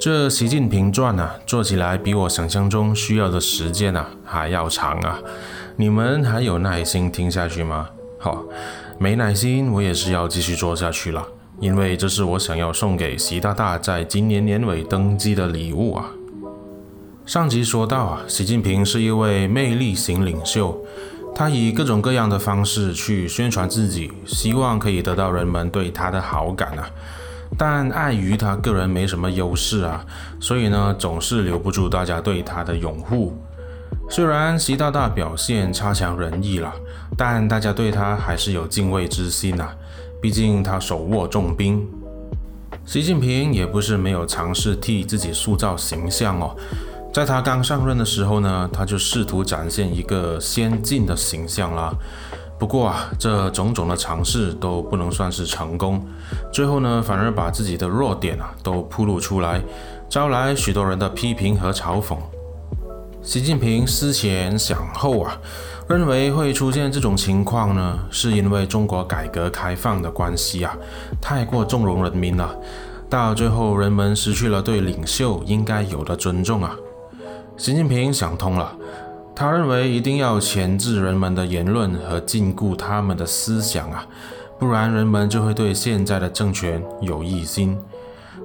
这习近平传啊，做起来比我想象中需要的时间啊还要长啊！你们还有耐心听下去吗？好，没耐心我也是要继续做下去了，因为这是我想要送给习大大在今年年尾登基的礼物啊。上集说到啊，习近平是一位魅力型领袖，他以各种各样的方式去宣传自己，希望可以得到人们对他的好感啊。但碍于他个人没什么优势啊，所以呢，总是留不住大家对他的拥护。虽然习大大表现差强人意了，但大家对他还是有敬畏之心呐、啊。毕竟他手握重兵。习近平也不是没有尝试替自己塑造形象哦。在他刚上任的时候呢，他就试图展现一个先进的形象啦。不过啊，这种种的尝试都不能算是成功，最后呢，反而把自己的弱点啊都暴露出来，招来许多人的批评和嘲讽。习近平思前想后啊，认为会出现这种情况呢，是因为中国改革开放的关系啊，太过纵容人民了，到最后人们失去了对领袖应该有的尊重啊。习近平想通了。他认为一定要钳制人们的言论和禁锢他们的思想啊，不然人们就会对现在的政权有异心。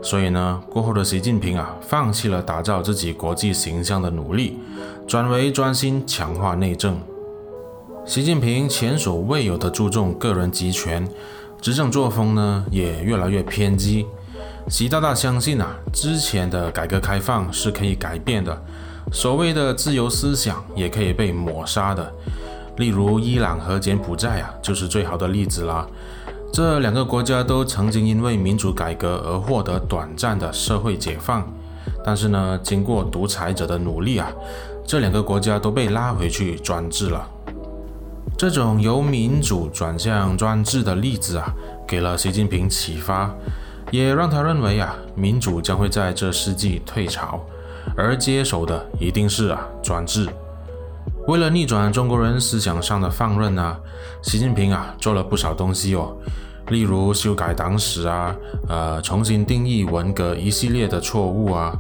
所以呢，过后的习近平啊，放弃了打造自己国际形象的努力，转为专心强化内政。习近平前所未有的注重个人集权，执政作风呢也越来越偏激。习大大相信啊，之前的改革开放是可以改变的。所谓的自由思想也可以被抹杀的，例如伊朗和柬埔寨啊，就是最好的例子啦。这两个国家都曾经因为民主改革而获得短暂的社会解放，但是呢，经过独裁者的努力啊，这两个国家都被拉回去专制了。这种由民主转向专制的例子啊，给了习近平启发，也让他认为啊，民主将会在这世纪退潮。而接手的一定是啊专制。为了逆转中国人思想上的放任啊，习近平啊做了不少东西哦，例如修改党史啊，呃重新定义文革一系列的错误啊，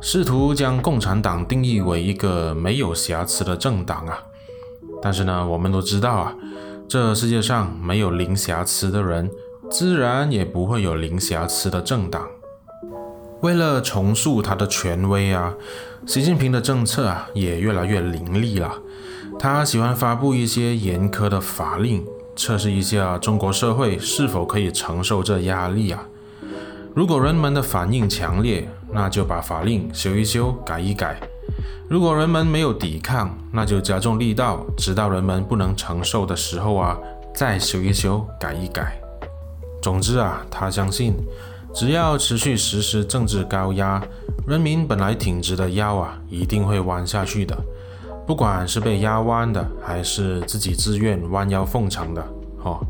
试图将共产党定义为一个没有瑕疵的政党啊。但是呢，我们都知道啊，这世界上没有零瑕疵的人，自然也不会有零瑕疵的政党。为了重塑他的权威啊，习近平的政策啊也越来越凌厉了。他喜欢发布一些严苛的法令，测试一下中国社会是否可以承受这压力啊。如果人们的反应强烈，那就把法令修一修、改一改；如果人们没有抵抗，那就加重力道，直到人们不能承受的时候啊，再修一修、改一改。总之啊，他相信。只要持续实施政治高压，人民本来挺直的腰啊，一定会弯下去的。不管是被压弯的，还是自己自愿弯腰奉承的。哦，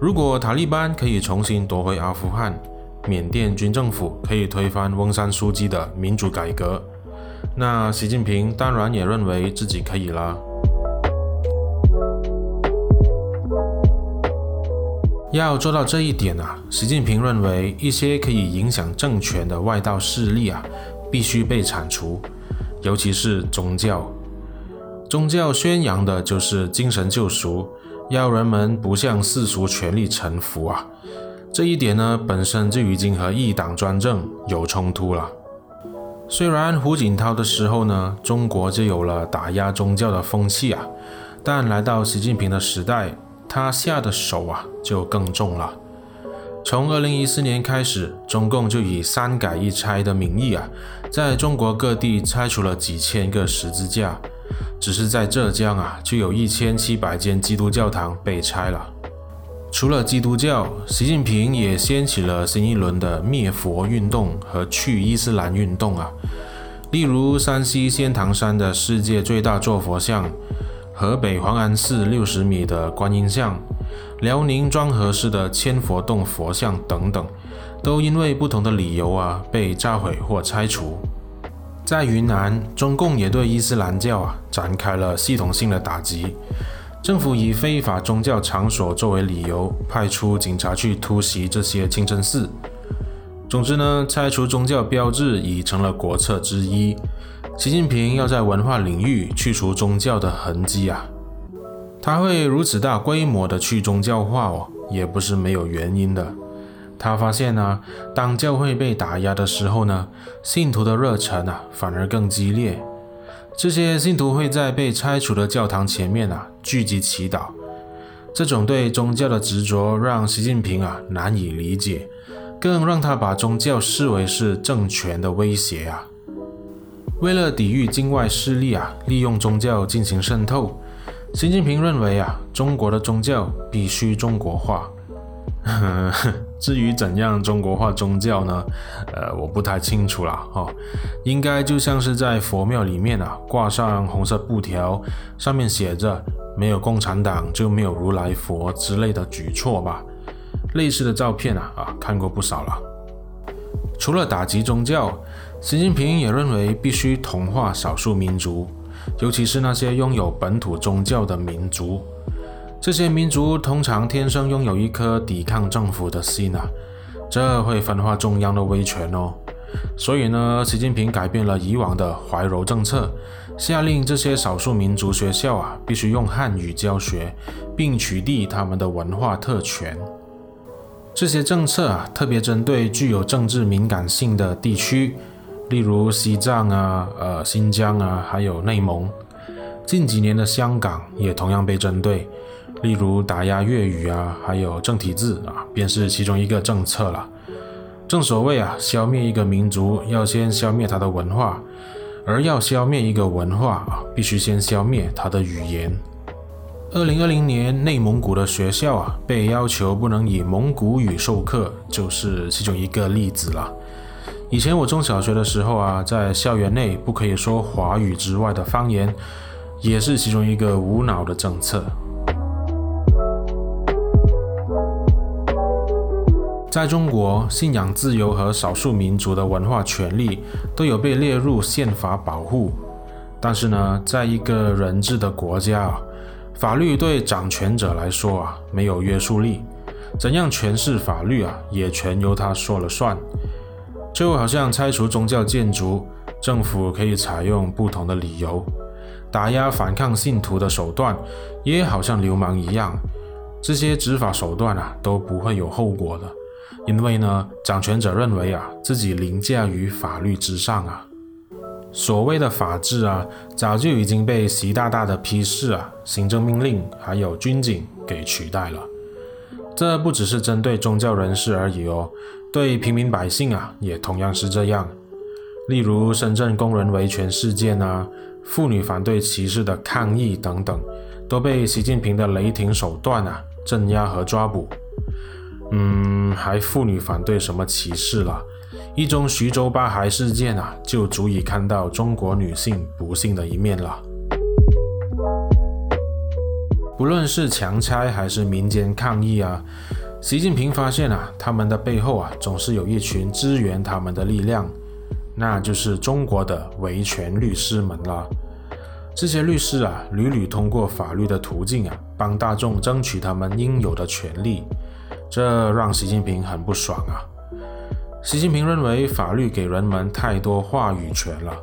如果塔利班可以重新夺回阿富汗，缅甸军政府可以推翻翁山书记的民主改革，那习近平当然也认为自己可以了。要做到这一点啊，习近平认为一些可以影响政权的外道势力啊，必须被铲除，尤其是宗教。宗教宣扬的就是精神救赎，要人们不向世俗权力臣服啊。这一点呢，本身就已经和一党专政有冲突了。虽然胡锦涛的时候呢，中国就有了打压宗教的风气啊，但来到习近平的时代，他下的手啊就更重了。从二零一四年开始，中共就以“三改一拆”的名义啊，在中国各地拆除了几千个十字架。只是在浙江啊，就有一千七百间基督教堂被拆了。除了基督教，习近平也掀起了新一轮的灭佛运动和去伊斯兰运动啊。例如，山西仙堂山的世界最大坐佛像。河北黄安寺六十米的观音像，辽宁庄河市的千佛洞佛像等等，都因为不同的理由啊被炸毁或拆除。在云南，中共也对伊斯兰教啊展开了系统性的打击，政府以非法宗教场所作为理由，派出警察去突袭这些清真寺。总之呢，拆除宗教标志已成了国策之一。习近平要在文化领域去除宗教的痕迹啊，他会如此大规模的去宗教化哦，也不是没有原因的。他发现呢、当教会被打压的时候呢，信徒的热忱啊反而更激烈。这些信徒会在被拆除的教堂前面啊聚集祈祷。这种对宗教的执着让习近平啊难以理解。更让他把宗教视为是政权的威胁啊！为了抵御境外势力啊，利用宗教进行渗透，习近平认为啊，中国的宗教必须中国化。至于怎样中国化宗教呢？呃，我不太清楚啦。哦，应该就像是在佛庙里面啊，挂上红色布条，上面写着“没有共产党就没有如来佛”之类的举措吧。类似的照片啊啊看过不少了。除了打击宗教，习近平也认为必须同化少数民族，尤其是那些拥有本土宗教的民族。这些民族通常天生拥有一颗抵抗政府的心啊，这会分化中央的威权哦。所以呢，习近平改变了以往的怀柔政策，下令这些少数民族学校啊必须用汉语教学，并取缔他们的文化特权。这些政策啊，特别针对具有政治敏感性的地区，例如西藏啊、呃新疆啊，还有内蒙。近几年的香港也同样被针对，例如打压粤语啊，还有正体字啊，便是其中一个政策了。正所谓啊，消灭一个民族要先消灭它的文化，而要消灭一个文化啊，必须先消灭它的语言。二零二零年，内蒙古的学校啊，被要求不能以蒙古语授课，就是其中一个例子了。以前我中小学的时候啊，在校园内不可以说华语之外的方言，也是其中一个无脑的政策。在中国，信仰自由和少数民族的文化权利都有被列入宪法保护，但是呢，在一个人治的国家啊。法律对掌权者来说啊，没有约束力，怎样诠释法律啊，也全由他说了算。就好像拆除宗教建筑，政府可以采用不同的理由；打压反抗信徒的手段，也好像流氓一样。这些执法手段啊，都不会有后果的，因为呢，掌权者认为啊，自己凌驾于法律之上啊。所谓的法治啊，早就已经被习大大的批示啊、行政命令还有军警给取代了。这不只是针对宗教人士而已哦，对平民百姓啊，也同样是这样。例如深圳工人维权事件啊，妇女反对歧视的抗议等等，都被习近平的雷霆手段啊镇压和抓捕。嗯，还妇女反对什么歧视了？一宗徐州八孩事件啊，就足以看到中国女性不幸的一面了。不论是强拆还是民间抗议啊，习近平发现啊，他们的背后啊，总是有一群支援他们的力量，那就是中国的维权律师们了。这些律师啊，屡屡通过法律的途径啊，帮大众争取他们应有的权利，这让习近平很不爽啊。习近平认为法律给人们太多话语权了，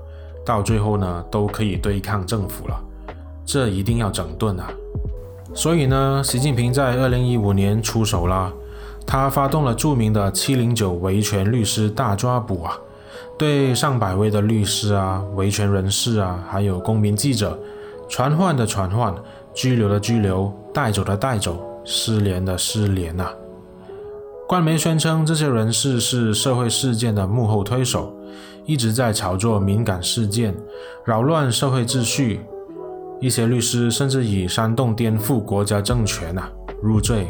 到最后呢，都可以对抗政府了，这一定要整顿啊！所以呢，习近平在二零一五年出手了，他发动了著名的七零九维权律师大抓捕啊，对上百位的律师啊、维权人士啊，还有公民记者，传唤的传唤，拘留的拘留，带走的带走，失联的失联啊！官媒宣称，这些人士是社会事件的幕后推手，一直在炒作敏感事件，扰乱社会秩序。一些律师甚至以煽动颠覆国家政权啊入罪。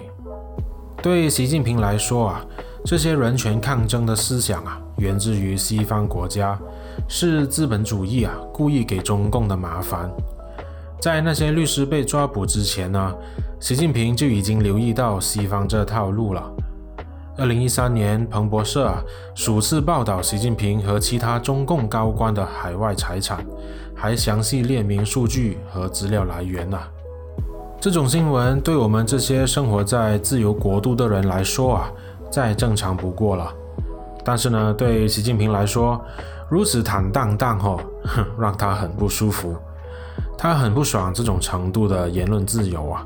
对习近平来说啊，这些人权抗争的思想啊，源自于西方国家，是资本主义啊故意给中共的麻烦。在那些律师被抓捕之前呢，习近平就已经留意到西方这套路了。二零一三年，彭博社啊数次报道习近平和其他中共高官的海外财产，还详细列明数据和资料来源啊。这种新闻对我们这些生活在自由国度的人来说啊，再正常不过了。但是呢，对习近平来说，如此坦荡荡哦，哼，让他很不舒服。他很不爽这种程度的言论自由啊！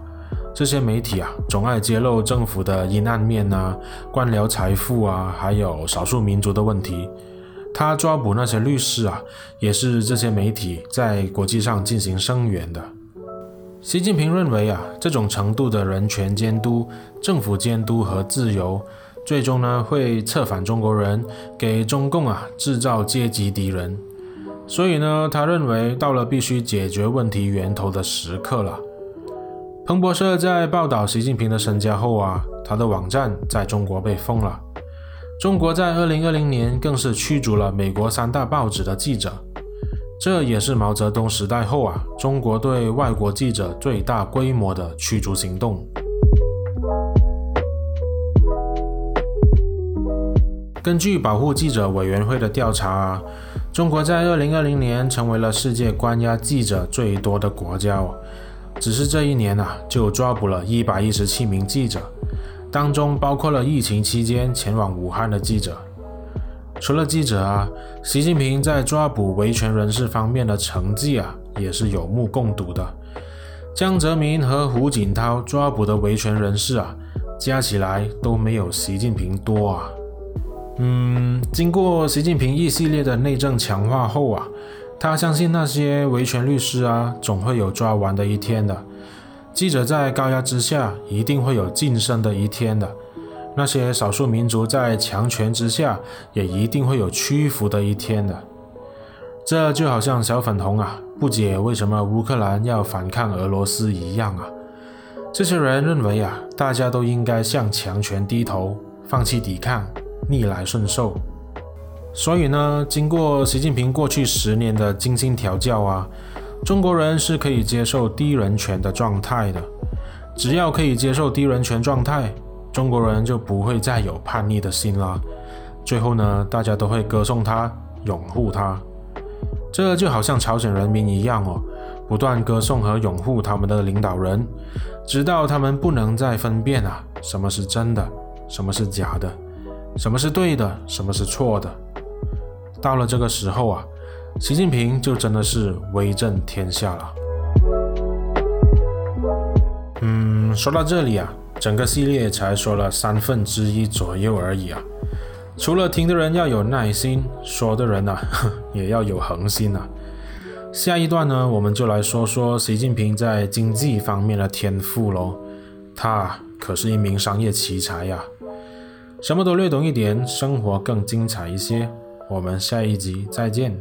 这些媒体啊，总爱揭露政府的阴暗面啊，官僚财富啊，还有少数民族的问题。他抓捕那些律师啊，也是这些媒体在国际上进行声援的。习近平认为啊，这种程度的人权监督、政府监督和自由，最终呢会策反中国人，给中共啊制造阶级敌人。所以呢，他认为到了必须解决问题源头的时刻了。彭博社在报道习近平的身家后啊，他的网站在中国被封了。中国在二零二零年更是驱逐了美国三大报纸的记者，这也是毛泽东时代后啊，中国对外国记者最大规模的驱逐行动。根据保护记者委员会的调查。中国在二零二零年成为了世界关押记者最多的国家，只是这一年啊，就抓捕了一百一十七名记者，当中包括了疫情期间前往武汉的记者。除了记者啊，习近平在抓捕维权人士方面的成绩啊，也是有目共睹的。江泽民和胡锦涛抓捕的维权人士啊，加起来都没有习近平多啊。嗯，经过习近平一系列的内政强化后啊，他相信那些维权律师啊，总会有抓完的一天的。记者在高压之下，一定会有晋升的一天的。那些少数民族在强权之下，也一定会有屈服的一天的。这就好像小粉红啊，不解为什么乌克兰要反抗俄罗斯一样啊。这些人认为啊，大家都应该向强权低头，放弃抵抗。逆来顺受，所以呢，经过习近平过去十年的精心调教啊，中国人是可以接受低人权的状态的。只要可以接受低人权状态，中国人就不会再有叛逆的心啦。最后呢，大家都会歌颂他，拥护他。这就好像朝鲜人民一样哦，不断歌颂和拥护他们的领导人，直到他们不能再分辨啊，什么是真的，什么是假的。什么是对的，什么是错的？到了这个时候啊，习近平就真的是威震天下了。嗯，说到这里啊，整个系列才说了三分之一左右而已啊。除了听的人要有耐心，说的人呢、啊，也要有恒心啊。下一段呢，我们就来说说习近平在经济方面的天赋喽。他可是一名商业奇才呀。什么都略懂一点，生活更精彩一些。我们下一集再见。